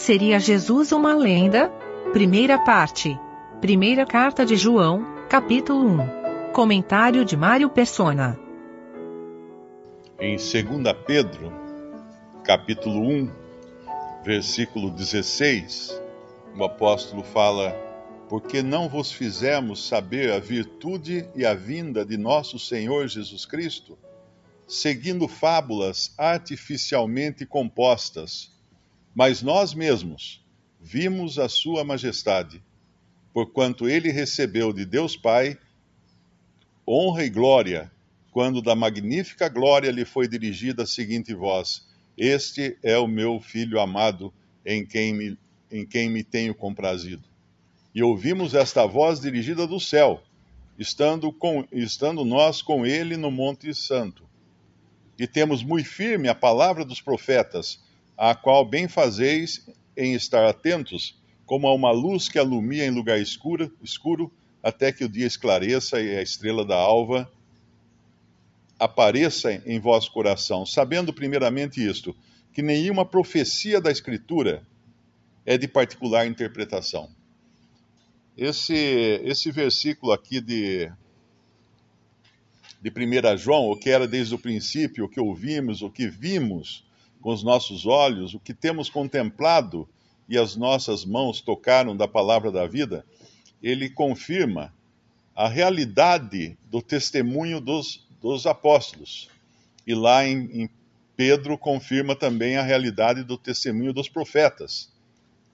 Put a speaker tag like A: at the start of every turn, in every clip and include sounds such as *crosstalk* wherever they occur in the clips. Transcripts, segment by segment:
A: Seria Jesus uma lenda? Primeira parte. Primeira carta de João, capítulo 1. Comentário de Mário Persona.
B: Em 2 Pedro, capítulo 1, versículo 16, o apóstolo fala: Porque não vos fizemos saber a virtude e a vinda de nosso Senhor Jesus Cristo, seguindo fábulas artificialmente compostas, mas nós mesmos vimos a Sua Majestade, porquanto ele recebeu de Deus Pai honra e glória, quando da magnífica glória lhe foi dirigida a seguinte voz: Este é o meu filho amado, em quem me, em quem me tenho comprazido. E ouvimos esta voz dirigida do céu, estando, com, estando nós com ele no Monte Santo. E temos muito firme a palavra dos profetas, a qual bem fazeis em estar atentos, como a uma luz que alumia em lugar escuro, escuro até que o dia esclareça e a estrela da alva apareça em vosso coração, sabendo primeiramente isto, que nenhuma profecia da Escritura é de particular interpretação. Esse, esse versículo aqui de, de 1 João, o que era desde o princípio, o que ouvimos, o que vimos com os nossos olhos, o que temos contemplado e as nossas mãos tocaram da palavra da vida, ele confirma a realidade do testemunho dos, dos apóstolos. E lá em, em Pedro confirma também a realidade do testemunho dos profetas,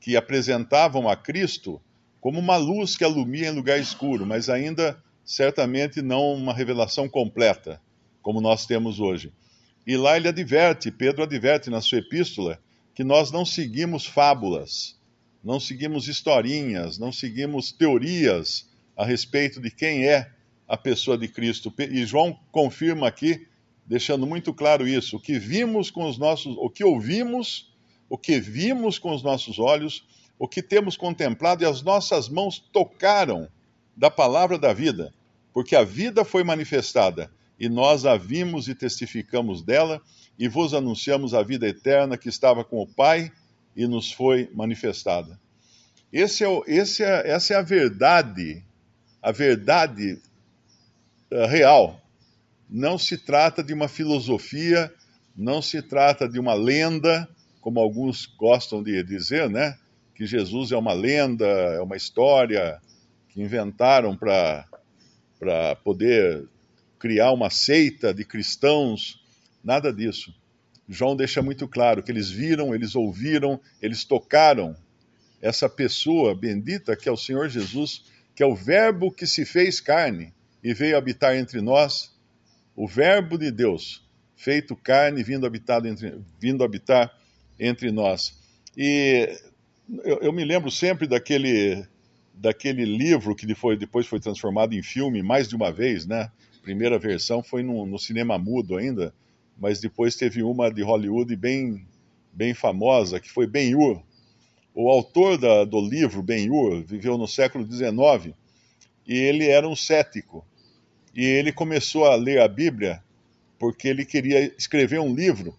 B: que apresentavam a Cristo como uma luz que alumia em lugar escuro, mas ainda certamente não uma revelação completa, como nós temos hoje. E lá ele adverte, Pedro adverte na sua epístola, que nós não seguimos fábulas, não seguimos historinhas, não seguimos teorias a respeito de quem é a pessoa de Cristo. E João confirma aqui, deixando muito claro isso: o que vimos com os nossos, o que ouvimos, o que vimos com os nossos olhos, o que temos contemplado e as nossas mãos tocaram da palavra da vida, porque a vida foi manifestada e nós a vimos e testificamos dela e vos anunciamos a vida eterna que estava com o Pai e nos foi manifestada. Esse é, esse é, essa é a verdade, a verdade uh, real. Não se trata de uma filosofia, não se trata de uma lenda, como alguns gostam de dizer, né? Que Jesus é uma lenda, é uma história que inventaram para poder criar uma seita de cristãos, nada disso. João deixa muito claro que eles viram, eles ouviram, eles tocaram essa pessoa bendita que é o Senhor Jesus, que é o Verbo que se fez carne e veio habitar entre nós, o Verbo de Deus, feito carne, vindo, entre, vindo habitar entre nós. E eu, eu, me lembro sempre daquele, daquele livro que depois, depois foi transformado em filme mais de uma vez, né? Primeira versão foi no, no, cinema mudo ainda, mas depois teve uma de Hollywood bem, bem famosa, que foi Ben-Hur. O autor da, do livro, Ben-Hur, viveu no século XIX e ele era um cético. E ele começou a ler a Bíblia porque ele queria escrever um livro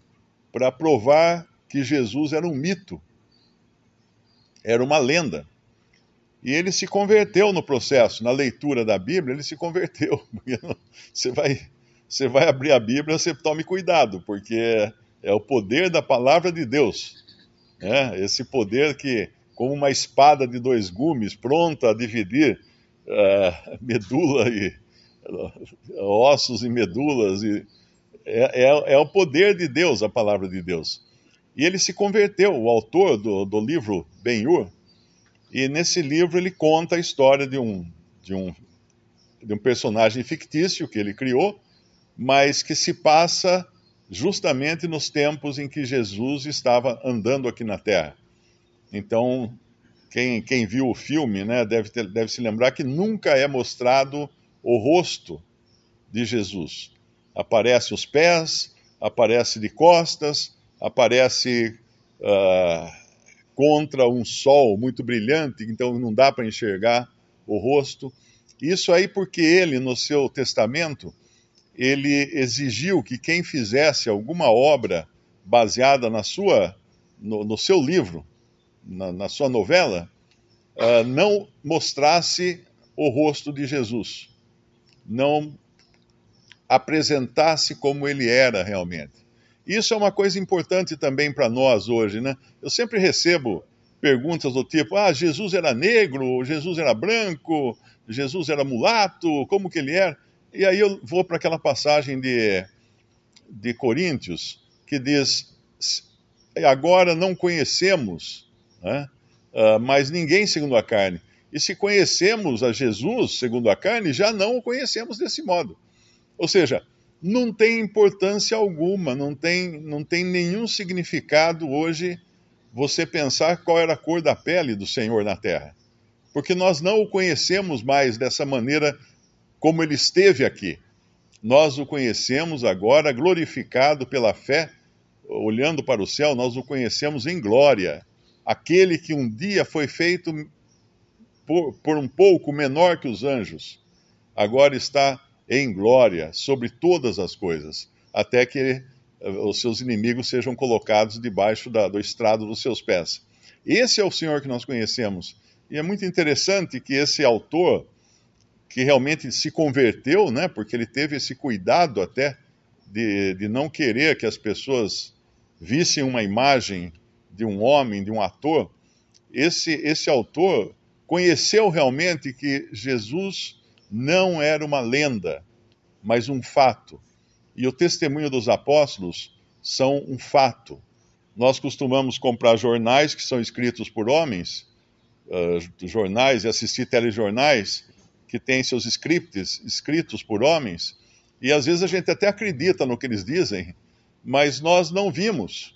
B: para provar que Jesus era um mito, era uma lenda. E ele se converteu no processo, na leitura da Bíblia, ele se converteu. *laughs* Você vai, você vai abrir a Bíblia, você tome cuidado, porque é, o poder da palavra de Deus. Né? Esse poder que, como uma espada de dois gumes, pronta a dividir uh, medula e uh, ossos e medulas, e, é, é, é, o poder de Deus, a palavra de Deus. E ele se converteu, o autor do, do livro Ben-Hur, e nesse livro ele conta a história de um, de um, de um personagem fictício que ele criou, mas que se passa justamente nos tempos em que Jesus estava andando aqui na Terra. Então, quem, quem viu o filme né, deve, ter, deve se lembrar que nunca é mostrado o rosto de Jesus. Aparece os pés, aparece de costas, aparece uh, contra um sol muito brilhante, então não dá para enxergar o rosto. Isso aí porque ele, no seu testamento, ele exigiu que quem fizesse alguma obra baseada na sua, no, no seu livro, na, na sua novela, uh, não mostrasse o rosto de Jesus, não apresentasse como ele era realmente. Isso é uma coisa importante também para nós hoje, né? Eu sempre recebo perguntas do tipo: ah, Jesus era negro, Jesus era branco, Jesus era mulato, como que ele era? E aí eu vou para aquela passagem de, de Coríntios que diz: agora não conhecemos, né? uh, mas ninguém segundo a carne. E se conhecemos a Jesus segundo a carne, já não o conhecemos desse modo. Ou seja, não tem importância alguma, não tem, não tem nenhum significado hoje você pensar qual era a cor da pele do Senhor na terra. Porque nós não o conhecemos mais dessa maneira como ele esteve aqui. Nós o conhecemos agora glorificado pela fé, olhando para o céu, nós o conhecemos em glória. Aquele que um dia foi feito por, por um pouco menor que os anjos, agora está em glória sobre todas as coisas, até que eh, os seus inimigos sejam colocados debaixo da, do estrado dos seus pés. Esse é o Senhor que nós conhecemos. E é muito interessante que esse autor, que realmente se converteu, né, porque ele teve esse cuidado até de, de não querer que as pessoas vissem uma imagem de um homem, de um ator, esse, esse autor conheceu realmente que Jesus não era uma lenda, mas um fato. E o testemunho dos apóstolos são um fato. Nós costumamos comprar jornais que são escritos por homens, uh, jornais e assistir telejornais que têm seus scripts escritos por homens, e às vezes a gente até acredita no que eles dizem, mas nós não vimos.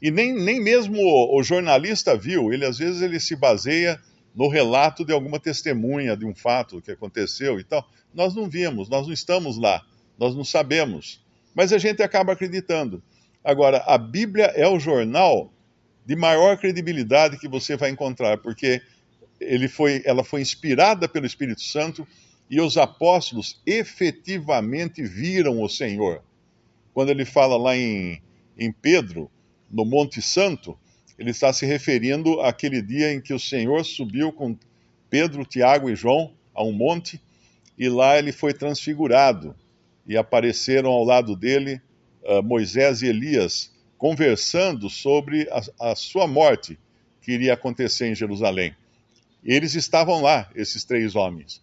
B: E nem, nem mesmo o, o jornalista viu, ele às vezes ele se baseia no relato de alguma testemunha de um fato que aconteceu e tal. Nós não vimos, nós não estamos lá, nós não sabemos. Mas a gente acaba acreditando. Agora, a Bíblia é o jornal de maior credibilidade que você vai encontrar, porque ele foi, ela foi inspirada pelo Espírito Santo e os apóstolos efetivamente viram o Senhor. Quando ele fala lá em, em Pedro, no Monte Santo, ele está se referindo àquele dia em que o Senhor subiu com Pedro, Tiago e João a um monte e lá ele foi transfigurado e apareceram ao lado dele uh, Moisés e Elias conversando sobre a, a sua morte que iria acontecer em Jerusalém. Eles estavam lá, esses três homens,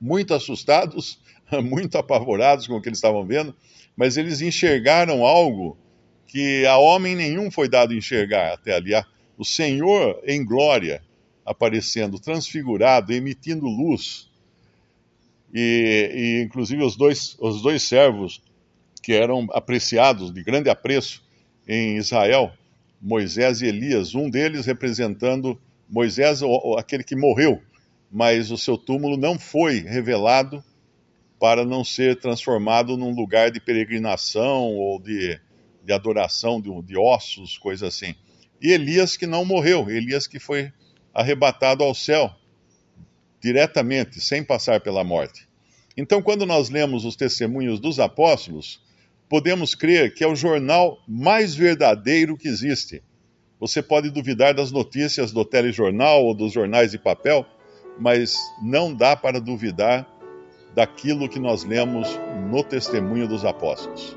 B: muito assustados, *laughs* muito apavorados com o que eles estavam vendo, mas eles enxergaram algo que a homem nenhum foi dado enxergar até ali. O Senhor em glória aparecendo, transfigurado, emitindo luz. E, e, inclusive os dois, os dois servos que eram apreciados, de grande apreço em Israel, Moisés e Elias, um deles representando Moisés, aquele que morreu, mas o seu túmulo não foi revelado para não ser transformado num lugar de peregrinação ou de, de adoração de, de ossos, coisa assim. E Elias que não morreu, Elias que foi arrebatado ao céu diretamente, sem passar pela morte. Então, quando nós lemos os testemunhos dos apóstolos, podemos crer que é o jornal mais verdadeiro que existe. Você pode duvidar das notícias do telejornal ou dos jornais de papel, mas não dá para duvidar daquilo que nós lemos no testemunho dos apóstolos.